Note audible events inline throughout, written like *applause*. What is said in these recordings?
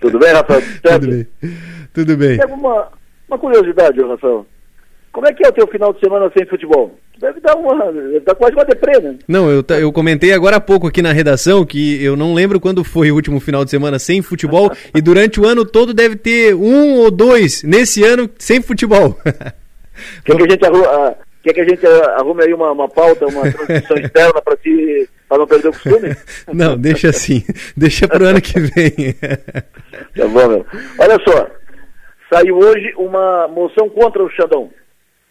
Tudo bem, Rafael? *laughs* Tudo bem. Tudo bem. Tem alguma uma curiosidade, Rafael? Como é que é o teu final de semana sem futebol? Deve dar uma. Deve dar quase uma deprê, né? Não, eu, eu comentei agora há pouco aqui na redação que eu não lembro quando foi o último final de semana sem futebol *laughs* e durante o ano todo deve ter um ou dois nesse ano sem futebol. *laughs* Quer que a gente arruma, quer que a gente arrume aí uma, uma pauta, uma transmissão externa para ti, para não perder o costume? *laughs* Não, deixa assim. Deixa para o ano que vem. *laughs* Tá bom, meu. Olha só, saiu hoje uma moção contra o Xandão.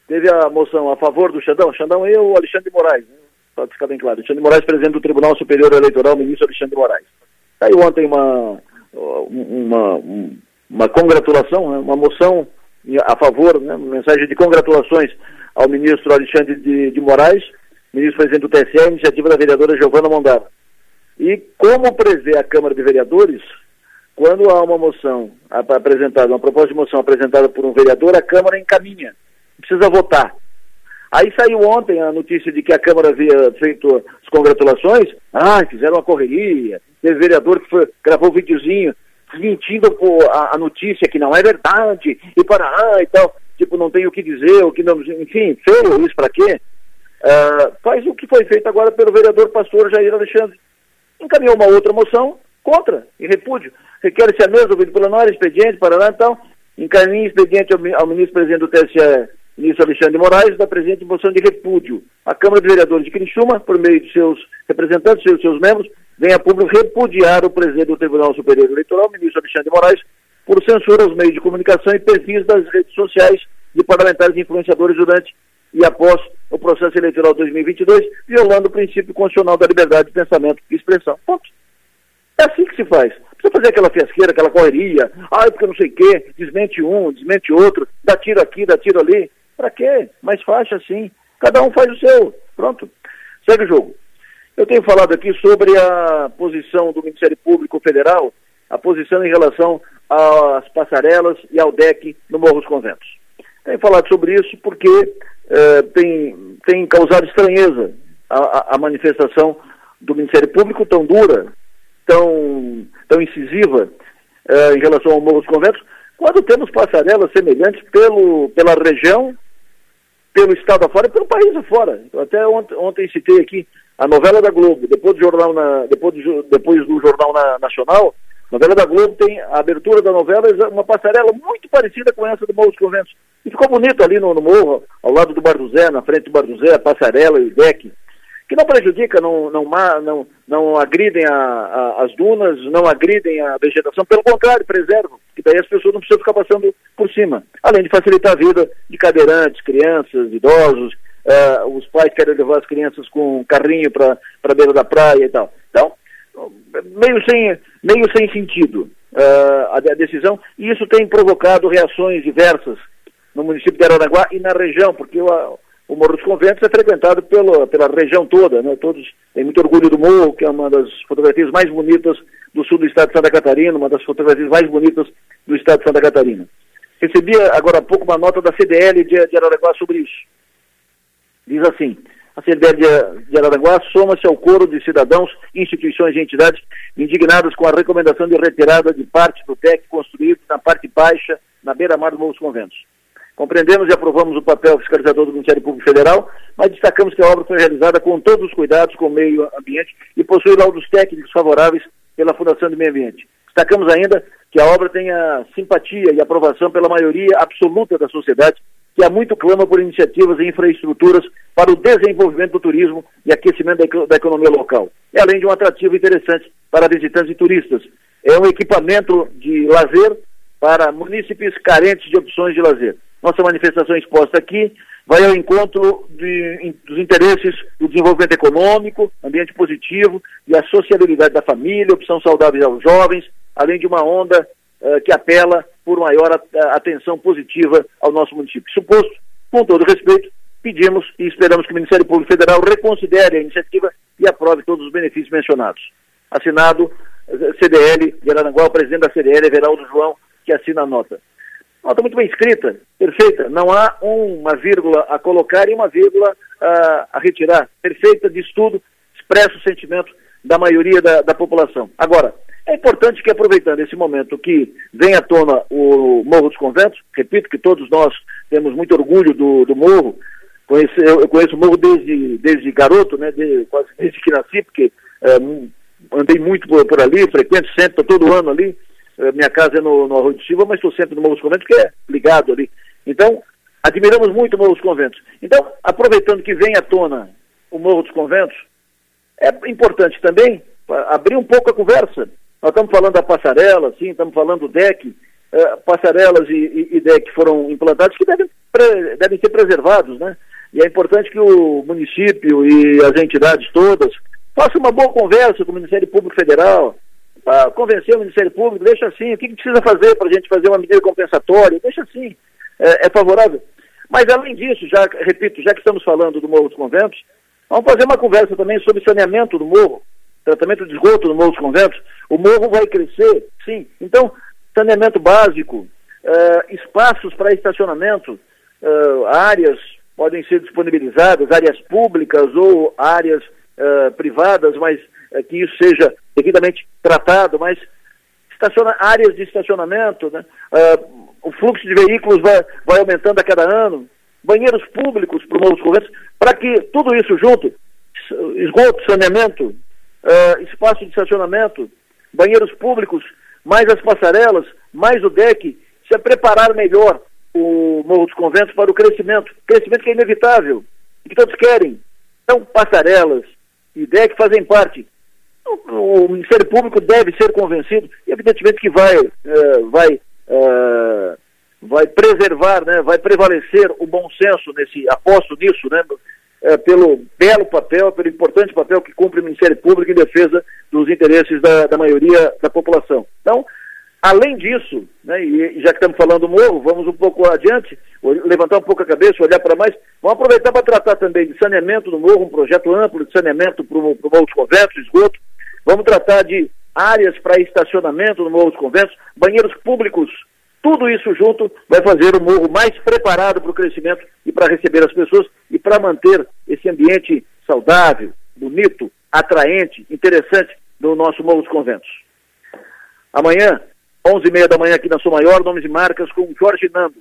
Teve a moção a favor do Xandão. Xandão e o Alexandre de Moraes, né? para ficar bem claro. Alexandre Moraes, presidente do Tribunal Superior Eleitoral, ministro Alexandre Moraes. Saiu ontem uma, uma, uma congratulação, né? uma moção a favor, né? uma mensagem de congratulações ao ministro Alexandre de, de Moraes, ministro presidente do TSE, iniciativa da vereadora Giovana Mondara. E como prevê a Câmara de Vereadores, quando há uma moção apresentada, uma proposta de moção apresentada por um vereador, a Câmara encaminha precisa votar. Aí saiu ontem a notícia de que a Câmara havia feito as congratulações. Ah, fizeram uma correria. Teve vereador que foi, gravou um videozinho mentindo a, a, notícia que não é verdade e para ah, e tal. Tipo, não tem o que dizer, o que não. Enfim, feio isso para quê? Uh, faz o que foi feito agora pelo vereador pastor Jair Alexandre. Encaminhou uma outra moção contra, em repúdio. Requer-se a mesma, ouvido pela Nora, expediente, para lá, então, encaminhe expediente ao, ao ministro presidente do TSE ministro Alexandre Moraes, da presente moção de repúdio. A Câmara de Vereadores de Criciúma, por meio de seus representantes, seus, seus membros, vem a público repudiar o presidente do Tribunal Superior Eleitoral, ministro Alexandre Moraes, por censura aos meios de comunicação e perfis das redes sociais de parlamentares e influenciadores durante e após o processo eleitoral 2022, violando o princípio constitucional da liberdade de pensamento e expressão. Ponto. É assim que se faz. Precisa fazer aquela fiasqueira, aquela correria, ah, porque não sei o quê, desmente um, desmente outro, dá tiro aqui, dá tiro ali. Para quê? Mais fácil assim. Cada um faz o seu. Pronto. Segue o jogo. Eu tenho falado aqui sobre a posição do Ministério Público Federal, a posição em relação às passarelas e ao DEC no Morro dos Conventos. Tenho falado sobre isso porque eh, tem, tem causado estranheza a, a, manifestação do Ministério Público tão dura, tão, tão incisiva eh, em relação ao Morro dos Conventos, quando temos passarelas semelhantes pelo, pela região pelo estado afora e pelo país afora. Até ontem, ontem citei aqui a novela da Globo, depois do jornal, na, depois do, depois do jornal na, nacional, a novela da Globo tem a abertura da novela, uma passarela muito parecida com essa do Morro dos Conventos. E ficou bonito ali no, no morro, ao lado do Bar do Zé, na frente do Bar do Zé, a passarela e o deck que não prejudica, não, não, não, não agridem a, a, as dunas, não agridem a vegetação, pelo contrário, preservam, que daí as pessoas não precisam ficar passando por cima. Além de facilitar a vida de cadeirantes, crianças, idosos, uh, os pais querem levar as crianças com um carrinho para a beira da praia e tal. Então, meio sem, meio sem sentido uh, a, a decisão, e isso tem provocado reações diversas no município de Aranaguá e na região, porque o o Morro dos Conventos é frequentado pela, pela região toda, né? Todos têm muito orgulho do morro, que é uma das fotografias mais bonitas do sul do estado de Santa Catarina, uma das fotografias mais bonitas do estado de Santa Catarina. Recebi agora há pouco uma nota da CDL de, de sobre isso. Diz assim, a CDL de, de Araranguá soma-se ao coro de cidadãos, instituições e entidades indignadas com a recomendação de retirada de parte do TEC construído na parte baixa, na beira-mar do Morro dos Conventos. Compreendemos e aprovamos o papel fiscalizador do Ministério Público Federal, mas destacamos que a obra foi realizada com todos os cuidados com o meio ambiente e possui laudos técnicos favoráveis pela Fundação de Meio Ambiente. Destacamos ainda que a obra tem a simpatia e aprovação pela maioria absoluta da sociedade, que há muito clama por iniciativas e infraestruturas para o desenvolvimento do turismo e aquecimento da economia local. E além de um atrativo interessante para visitantes e turistas. É um equipamento de lazer para munícipes carentes de opções de lazer. Nossa manifestação exposta aqui vai ao encontro de, dos interesses do desenvolvimento econômico, ambiente positivo e a sociabilidade da família, opção saudável aos jovens, além de uma onda uh, que apela por maior atenção positiva ao nosso município. Suposto, com todo respeito, pedimos e esperamos que o Ministério Público Federal reconsidere a iniciativa e aprove todos os benefícios mencionados. Assinado eh, CDL de Aranguá, o presidente da CDL, Everaldo João, que assina a nota. Nota muito bem escrita, perfeita. Não há uma vírgula a colocar e uma vírgula a, a retirar. Perfeita de estudo, expressa o sentimento da maioria da, da população. Agora, é importante que, aproveitando esse momento que vem à tona o Morro dos Conventos, repito que todos nós temos muito orgulho do, do Morro, conheci, eu, conheço o Morro desde, desde garoto, né, de, quase desde que nasci, porque é, andei muito por, por, ali, frequento sempre, todo ano ali, minha casa é no, no Arroio de Silva, mas estou sempre no Morro dos Conventos, que é ligado ali. Então, admiramos muito o Morro dos Conventos. Então, aproveitando que vem à tona o Morro dos Conventos, é importante também abrir um pouco a conversa. Nós estamos falando da passarela, sim, estamos falando do DEC, eh, passarelas e, e, e, DEC foram implantados que devem, pre, devem ser preservados, né? E é importante que o município e as entidades todas façam uma boa conversa com o Ministério Público Federal, para convencer o Ministério Público, deixa assim, o que, que precisa fazer para a gente fazer uma medida compensatória, deixa assim, é, é favorável. Mas além disso, já repito, já que estamos falando do Morro dos Conventos, vamos fazer uma conversa também sobre saneamento do morro, tratamento de esgoto no Morro dos Conventos. O morro vai crescer, sim. Então, saneamento básico, uh, espaços para estacionamento, uh, áreas podem ser disponibilizadas, áreas públicas ou áreas uh, privadas, mas que isso seja devidamente tratado, mas estaciona, áreas de estacionamento, né? o fluxo de veículos vai, vai aumentando a cada ano, banheiros públicos para os conventos, para que tudo isso junto, esgoto, saneamento, uh, espaço de estacionamento, banheiros públicos, mais as passarelas, mais o deck, se preparar melhor o Morro dos Conventos para o crescimento, crescimento que é inevitável, e que todos querem. Então, passarelas e deck fazem parte. O, o Ministério Público deve ser convencido, e evidentemente que vai, uh, vai uh, vai preservar, né, vai prevalecer o bom senso nesse, aposto nisso, né, é, pelo belo papel, pelo importante papel que cumpre o Ministério Público em defesa dos interesses da, da maioria da população. Então, além disso, né, e já que estamos falando do morro, vamos um pouco adiante, levantar um pouco a cabeça, olhar para mais, vamos aproveitar para tratar também de saneamento do morro, um projeto amplo de saneamento para o Morro dos Conventos, esgoto, vamos tratar de áreas para estacionamento no Morro dos Conventos, banheiros públicos tudo isso junto vai fazer o morro mais preparado para o crescimento e para receber as pessoas e para manter esse ambiente saudável, bonito, atraente, interessante no nosso Morro dos Conventos. Amanhã, 11h30 da manhã aqui na Sua Maior, nomes e marcas com Jorge Nando.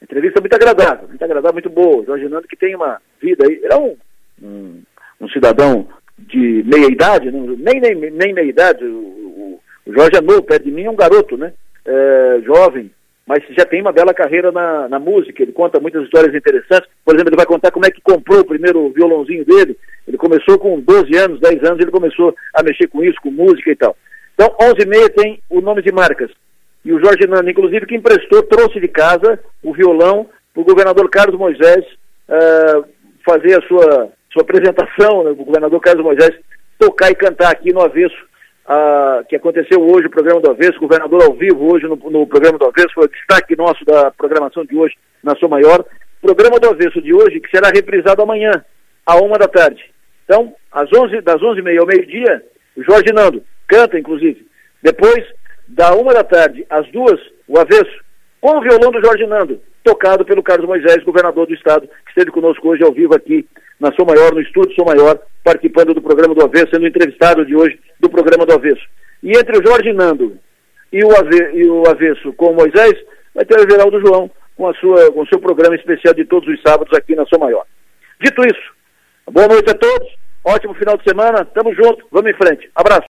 Entrevista muito agradável, muito agradável, muito boa. Jorge Nando que tem uma vida aí, é um, um, um cidadão de meia idade, né? nem, nem, nem meia idade, o, o, Jorge é novo, perto de mim é um garoto, né? é, jovem, mas já tem uma bela carreira na, na, música, ele conta muitas histórias interessantes. Por exemplo, ele vai contar como é que comprou o primeiro violãozinho dele. Ele começou com 12 anos, 10 anos, ele começou a mexer com isso, com música e tal. Então, 11 e meia tem o nome de marcas. E o Jorge Nando, inclusive, que emprestou, trouxe de casa o violão para o governador Carlos Moisés uh, fazer a sua, sua apresentação, né, o governador Carlos Moisés tocar e cantar aqui no avesso ah, que aconteceu hoje, o programa do Avesso, governador ao vivo hoje no, no, programa do Avesso, foi o destaque nosso da programação de hoje na sua maior. Programa do Avesso de hoje, que será reprisado amanhã, à uma da tarde. Então, às 11, das onze e meia ao meio-dia, Jorge Nando canta, inclusive. Depois, da uma da tarde às duas, o Avesso, com o violão do Jorge Nando, tocado pelo Carlos Moisés, governador do estado, que esteve conosco hoje ao vivo aqui na Sou Maior, no estúdio Sou Maior, participando do programa do Avesso, sendo entrevistado de hoje do programa do Avesso. E entre o Jorge Nando e o, Ave, e o Avesso com o Moisés, vai ter o Geraldo João com, a sua, com o seu programa especial de todos os sábados aqui na Sou Maior. Dito isso, boa noite a todos, ótimo final de semana, tamo junto, vamos em frente. Abraço.